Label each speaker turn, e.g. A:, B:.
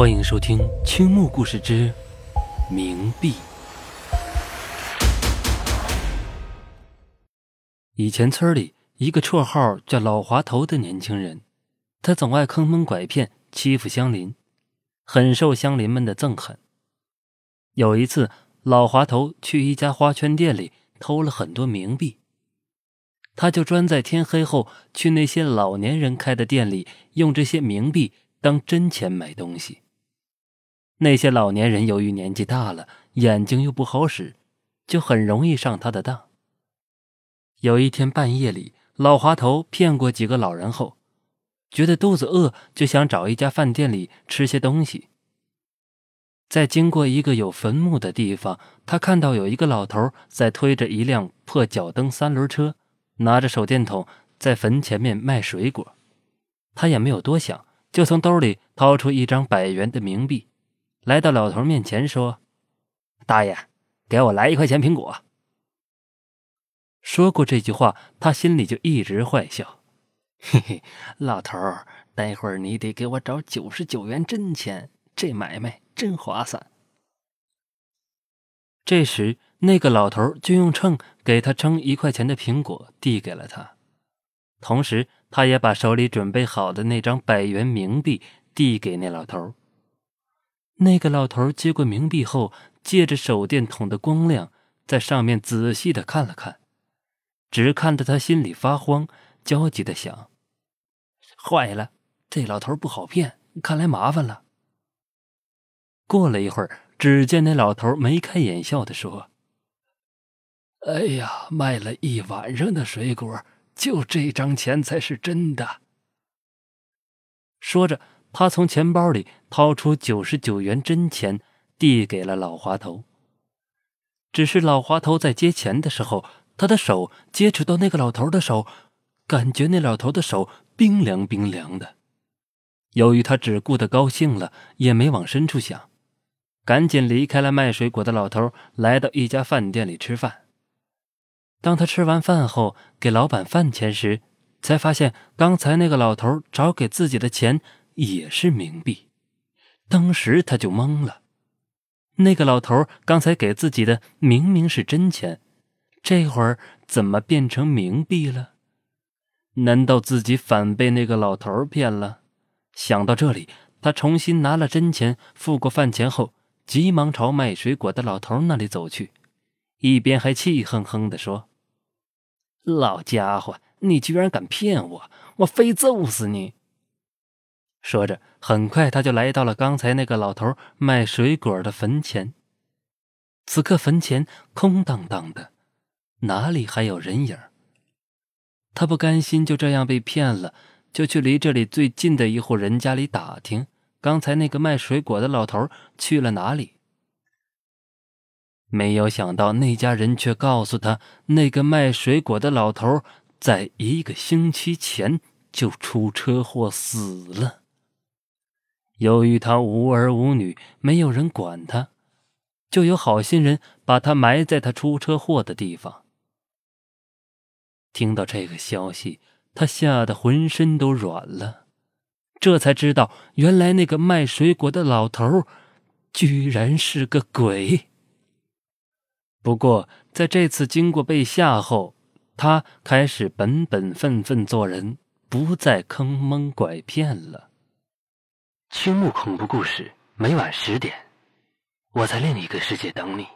A: 欢迎收听《青木故事之冥币》。以前村里一个绰号叫“老滑头”的年轻人，他总爱坑蒙拐骗，欺负乡邻，很受乡邻们的憎恨。有一次，老滑头去一家花圈店里偷了很多冥币，他就专在天黑后去那些老年人开的店里，用这些冥币当真钱买东西。那些老年人由于年纪大了，眼睛又不好使，就很容易上他的当。有一天半夜里，老滑头骗过几个老人后，觉得肚子饿，就想找一家饭店里吃些东西。在经过一个有坟墓的地方，他看到有一个老头在推着一辆破脚蹬三轮车，拿着手电筒在坟前面卖水果。他也没有多想，就从兜里掏出一张百元的冥币，来到老头面前说：“大爷，给我来一块钱苹果。”说过这句话，他心里就一直坏笑。嘿嘿，老头儿，待会儿你得给我找九十九元真钱，这买卖。真划算。这时，那个老头就用秤给他称一块钱的苹果，递给了他，同时他也把手里准备好的那张百元冥币递给那老头。那个老头接过冥币后，借着手电筒的光亮，在上面仔细的看了看，只看得他心里发慌，焦急的想：坏了，这老头不好骗，看来麻烦了。过了一会儿，只见那老头眉开眼笑的说：“哎呀，卖了一晚上的水果，就这张钱才是真的。”说着，他从钱包里掏出九十九元真钱，递给了老滑头。只是老滑头在接钱的时候，他的手接触到那个老头的手，感觉那老头的手冰凉冰凉的。由于他只顾得高兴了，也没往深处想。赶紧离开了卖水果的老头，来到一家饭店里吃饭。当他吃完饭后，给老板饭钱时，才发现刚才那个老头找给自己的钱也是冥币。当时他就懵了：那个老头刚才给自己的明明是真钱，这会儿怎么变成冥币了？难道自己反被那个老头骗了？想到这里，他重新拿了真钱，付过饭钱后。急忙朝卖水果的老头那里走去，一边还气哼哼地说：“老家伙，你居然敢骗我，我非揍死你！”说着，很快他就来到了刚才那个老头卖水果的坟前。此刻坟前空荡荡的，哪里还有人影？他不甘心就这样被骗了，就去离这里最近的一户人家里打听。刚才那个卖水果的老头去了哪里？没有想到那家人却告诉他，那个卖水果的老头在一个星期前就出车祸死了。由于他无儿无女，没有人管他，就有好心人把他埋在他出车祸的地方。听到这个消息，他吓得浑身都软了。这才知道，原来那个卖水果的老头，居然是个鬼。不过，在这次经过被吓后，他开始本本分分做人，不再坑蒙拐骗了。
B: 青木恐怖故事每晚十点，我在另一个世界等你。